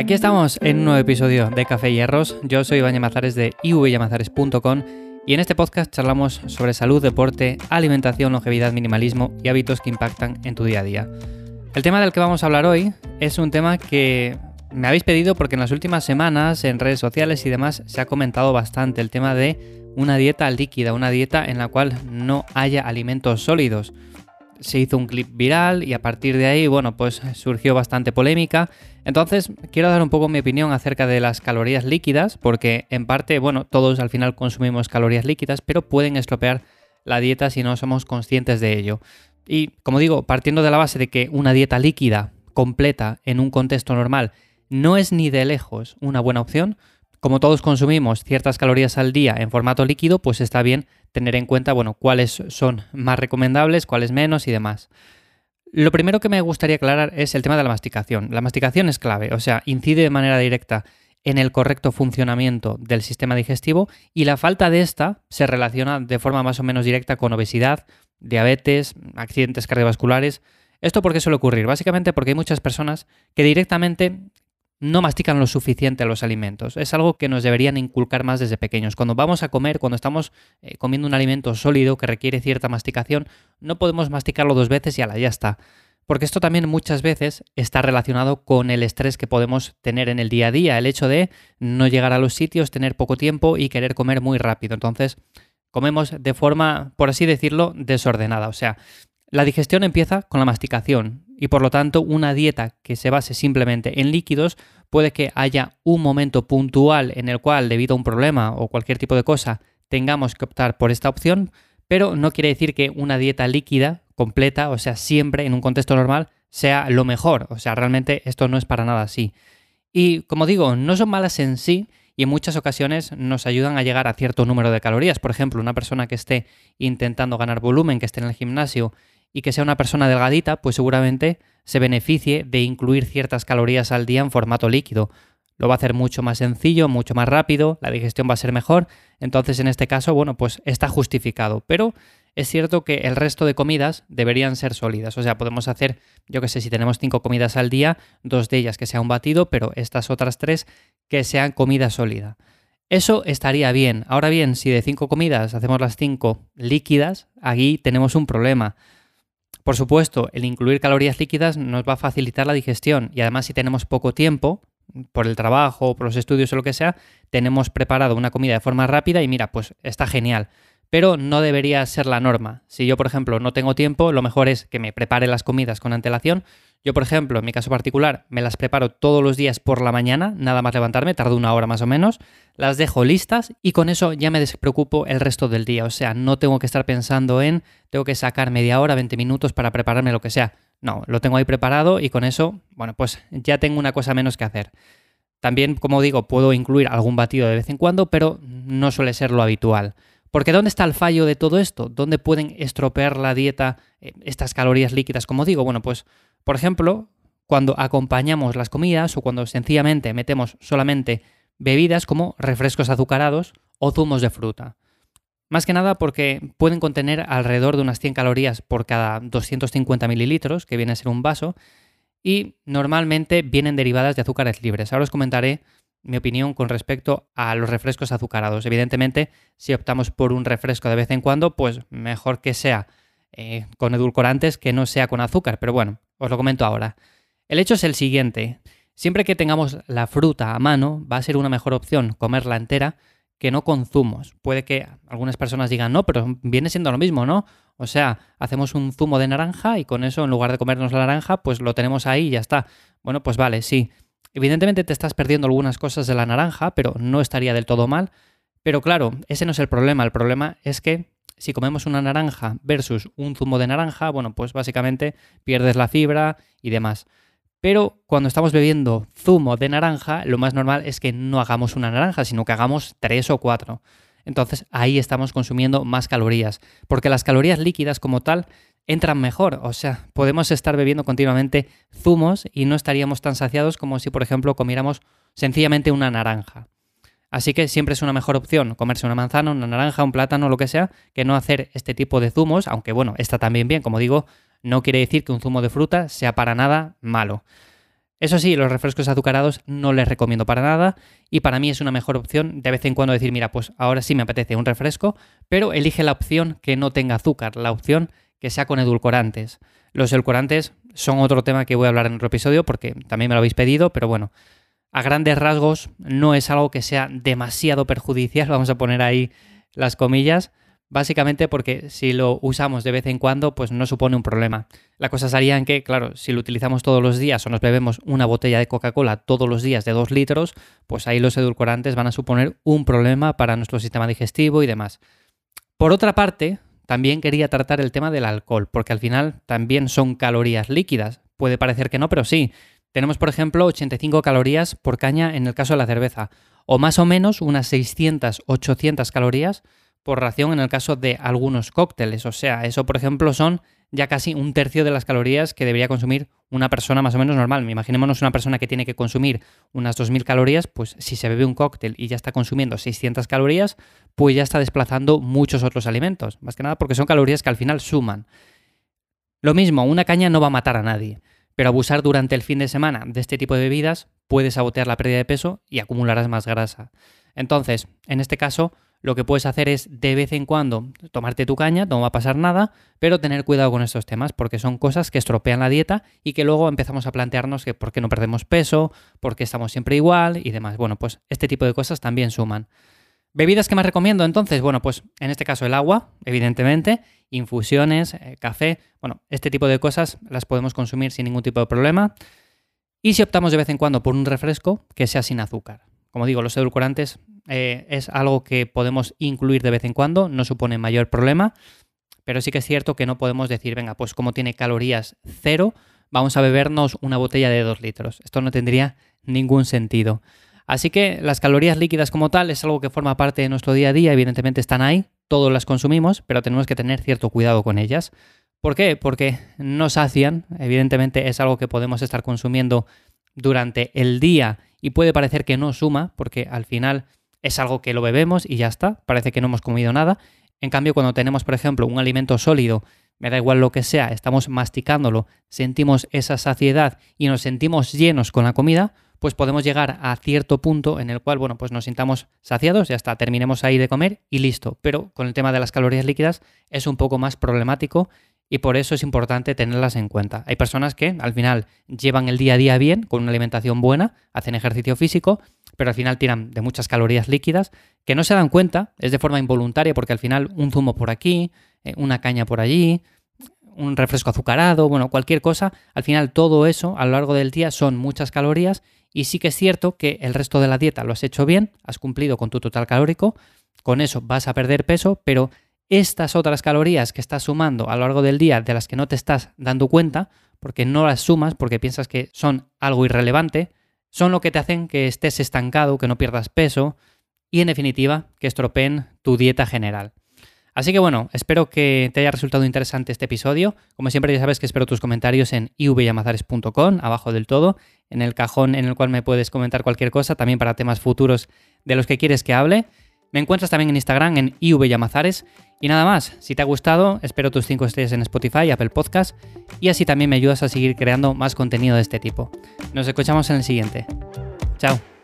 Aquí estamos en un nuevo episodio de Café y Hierros. Yo soy Iván Yamazares de ivyamazares.com y en este podcast charlamos sobre salud, deporte, alimentación, longevidad, minimalismo y hábitos que impactan en tu día a día. El tema del que vamos a hablar hoy es un tema que me habéis pedido porque en las últimas semanas en redes sociales y demás se ha comentado bastante el tema de una dieta líquida, una dieta en la cual no haya alimentos sólidos se hizo un clip viral y a partir de ahí, bueno, pues surgió bastante polémica. Entonces, quiero dar un poco mi opinión acerca de las calorías líquidas, porque en parte, bueno, todos al final consumimos calorías líquidas, pero pueden estropear la dieta si no somos conscientes de ello. Y como digo, partiendo de la base de que una dieta líquida completa en un contexto normal no es ni de lejos una buena opción, como todos consumimos ciertas calorías al día en formato líquido, pues está bien tener en cuenta, bueno, cuáles son más recomendables, cuáles menos y demás. Lo primero que me gustaría aclarar es el tema de la masticación. La masticación es clave, o sea, incide de manera directa en el correcto funcionamiento del sistema digestivo y la falta de esta se relaciona de forma más o menos directa con obesidad, diabetes, accidentes cardiovasculares. ¿Esto por qué suele ocurrir? Básicamente porque hay muchas personas que directamente no mastican lo suficiente los alimentos. Es algo que nos deberían inculcar más desde pequeños. Cuando vamos a comer, cuando estamos eh, comiendo un alimento sólido que requiere cierta masticación, no podemos masticarlo dos veces y ala, ya está. Porque esto también muchas veces está relacionado con el estrés que podemos tener en el día a día, el hecho de no llegar a los sitios, tener poco tiempo y querer comer muy rápido. Entonces, comemos de forma, por así decirlo, desordenada. O sea, la digestión empieza con la masticación y por lo tanto una dieta que se base simplemente en líquidos puede que haya un momento puntual en el cual debido a un problema o cualquier tipo de cosa tengamos que optar por esta opción, pero no quiere decir que una dieta líquida completa, o sea, siempre en un contexto normal, sea lo mejor. O sea, realmente esto no es para nada así. Y como digo, no son malas en sí, y en muchas ocasiones nos ayudan a llegar a cierto número de calorías. Por ejemplo, una persona que esté intentando ganar volumen, que esté en el gimnasio y que sea una persona delgadita, pues seguramente se beneficie de incluir ciertas calorías al día en formato líquido. Lo va a hacer mucho más sencillo, mucho más rápido, la digestión va a ser mejor, entonces en este caso, bueno, pues está justificado. Pero es cierto que el resto de comidas deberían ser sólidas, o sea, podemos hacer, yo que sé, si tenemos cinco comidas al día, dos de ellas que sea un batido, pero estas otras tres que sean comida sólida. Eso estaría bien. Ahora bien, si de cinco comidas hacemos las cinco líquidas, aquí tenemos un problema. Por supuesto, el incluir calorías líquidas nos va a facilitar la digestión y además si tenemos poco tiempo, por el trabajo, por los estudios o lo que sea, tenemos preparado una comida de forma rápida y mira, pues está genial pero no debería ser la norma. Si yo, por ejemplo, no tengo tiempo, lo mejor es que me prepare las comidas con antelación. Yo, por ejemplo, en mi caso particular, me las preparo todos los días por la mañana, nada más levantarme, tardo una hora más o menos, las dejo listas y con eso ya me despreocupo el resto del día. O sea, no tengo que estar pensando en, tengo que sacar media hora, 20 minutos para prepararme lo que sea. No, lo tengo ahí preparado y con eso, bueno, pues ya tengo una cosa menos que hacer. También, como digo, puedo incluir algún batido de vez en cuando, pero no suele ser lo habitual. Porque ¿dónde está el fallo de todo esto? ¿Dónde pueden estropear la dieta eh, estas calorías líquidas? Como digo, bueno, pues por ejemplo, cuando acompañamos las comidas o cuando sencillamente metemos solamente bebidas como refrescos azucarados o zumos de fruta. Más que nada porque pueden contener alrededor de unas 100 calorías por cada 250 mililitros, que viene a ser un vaso, y normalmente vienen derivadas de azúcares libres. Ahora os comentaré mi opinión con respecto a los refrescos azucarados. Evidentemente, si optamos por un refresco de vez en cuando, pues mejor que sea eh, con edulcorantes que no sea con azúcar. Pero bueno, os lo comento ahora. El hecho es el siguiente. Siempre que tengamos la fruta a mano, va a ser una mejor opción comerla entera que no con zumos. Puede que algunas personas digan, no, pero viene siendo lo mismo, ¿no? O sea, hacemos un zumo de naranja y con eso, en lugar de comernos la naranja, pues lo tenemos ahí y ya está. Bueno, pues vale, sí. Evidentemente te estás perdiendo algunas cosas de la naranja, pero no estaría del todo mal. Pero claro, ese no es el problema. El problema es que si comemos una naranja versus un zumo de naranja, bueno, pues básicamente pierdes la fibra y demás. Pero cuando estamos bebiendo zumo de naranja, lo más normal es que no hagamos una naranja, sino que hagamos tres o cuatro. Entonces ahí estamos consumiendo más calorías, porque las calorías líquidas como tal entran mejor. O sea, podemos estar bebiendo continuamente zumos y no estaríamos tan saciados como si, por ejemplo, comiéramos sencillamente una naranja. Así que siempre es una mejor opción comerse una manzana, una naranja, un plátano, lo que sea, que no hacer este tipo de zumos, aunque bueno, está también bien, como digo, no quiere decir que un zumo de fruta sea para nada malo. Eso sí, los refrescos azucarados no les recomiendo para nada y para mí es una mejor opción de vez en cuando decir, mira, pues ahora sí me apetece un refresco, pero elige la opción que no tenga azúcar, la opción que sea con edulcorantes. Los edulcorantes son otro tema que voy a hablar en otro episodio porque también me lo habéis pedido, pero bueno, a grandes rasgos no es algo que sea demasiado perjudicial, vamos a poner ahí las comillas, Básicamente porque si lo usamos de vez en cuando, pues no supone un problema. La cosa sería en que, claro, si lo utilizamos todos los días o nos bebemos una botella de Coca-Cola todos los días de 2 litros, pues ahí los edulcorantes van a suponer un problema para nuestro sistema digestivo y demás. Por otra parte, también quería tratar el tema del alcohol, porque al final también son calorías líquidas. Puede parecer que no, pero sí. Tenemos, por ejemplo, 85 calorías por caña en el caso de la cerveza, o más o menos unas 600-800 calorías por ración en el caso de algunos cócteles. O sea, eso por ejemplo son ya casi un tercio de las calorías que debería consumir una persona más o menos normal. Imaginémonos una persona que tiene que consumir unas 2.000 calorías, pues si se bebe un cóctel y ya está consumiendo 600 calorías, pues ya está desplazando muchos otros alimentos. Más que nada porque son calorías que al final suman. Lo mismo, una caña no va a matar a nadie, pero abusar durante el fin de semana de este tipo de bebidas puede sabotear la pérdida de peso y acumularás más grasa. Entonces, en este caso, lo que puedes hacer es de vez en cuando tomarte tu caña, no va a pasar nada, pero tener cuidado con estos temas porque son cosas que estropean la dieta y que luego empezamos a plantearnos que por qué no perdemos peso, por qué estamos siempre igual y demás. Bueno, pues este tipo de cosas también suman. ¿Bebidas que más recomiendo entonces? Bueno, pues en este caso el agua, evidentemente, infusiones, eh, café, bueno, este tipo de cosas las podemos consumir sin ningún tipo de problema. Y si optamos de vez en cuando por un refresco, que sea sin azúcar. Como digo, los edulcorantes eh, es algo que podemos incluir de vez en cuando, no supone mayor problema, pero sí que es cierto que no podemos decir, venga, pues como tiene calorías cero, vamos a bebernos una botella de 2 litros. Esto no tendría ningún sentido. Así que las calorías líquidas como tal es algo que forma parte de nuestro día a día, evidentemente están ahí, todos las consumimos, pero tenemos que tener cierto cuidado con ellas. ¿Por qué? Porque no sacian, evidentemente es algo que podemos estar consumiendo durante el día y puede parecer que no suma, porque al final es algo que lo bebemos y ya está, parece que no hemos comido nada. En cambio, cuando tenemos, por ejemplo, un alimento sólido, me da igual lo que sea, estamos masticándolo, sentimos esa saciedad y nos sentimos llenos con la comida, pues podemos llegar a cierto punto en el cual, bueno, pues nos sintamos saciados, ya está, terminemos ahí de comer y listo. Pero con el tema de las calorías líquidas es un poco más problemático y por eso es importante tenerlas en cuenta. Hay personas que al final llevan el día a día bien, con una alimentación buena, hacen ejercicio físico, pero al final tiran de muchas calorías líquidas que no se dan cuenta, es de forma involuntaria, porque al final un zumo por aquí, eh, una caña por allí, un refresco azucarado, bueno, cualquier cosa, al final todo eso a lo largo del día son muchas calorías y sí que es cierto que el resto de la dieta lo has hecho bien, has cumplido con tu total calórico, con eso vas a perder peso, pero estas otras calorías que estás sumando a lo largo del día de las que no te estás dando cuenta, porque no las sumas, porque piensas que son algo irrelevante, son lo que te hacen que estés estancado, que no pierdas peso y en definitiva que estropeen tu dieta general. Así que bueno, espero que te haya resultado interesante este episodio. Como siempre ya sabes que espero tus comentarios en ivyamazares.com, abajo del todo, en el cajón en el cual me puedes comentar cualquier cosa, también para temas futuros de los que quieres que hable. Me encuentras también en Instagram en ivyamazares. Y nada más, si te ha gustado, espero tus 5 estrellas en Spotify Apple Podcast. Y así también me ayudas a seguir creando más contenido de este tipo. Nos escuchamos en el siguiente. Chao.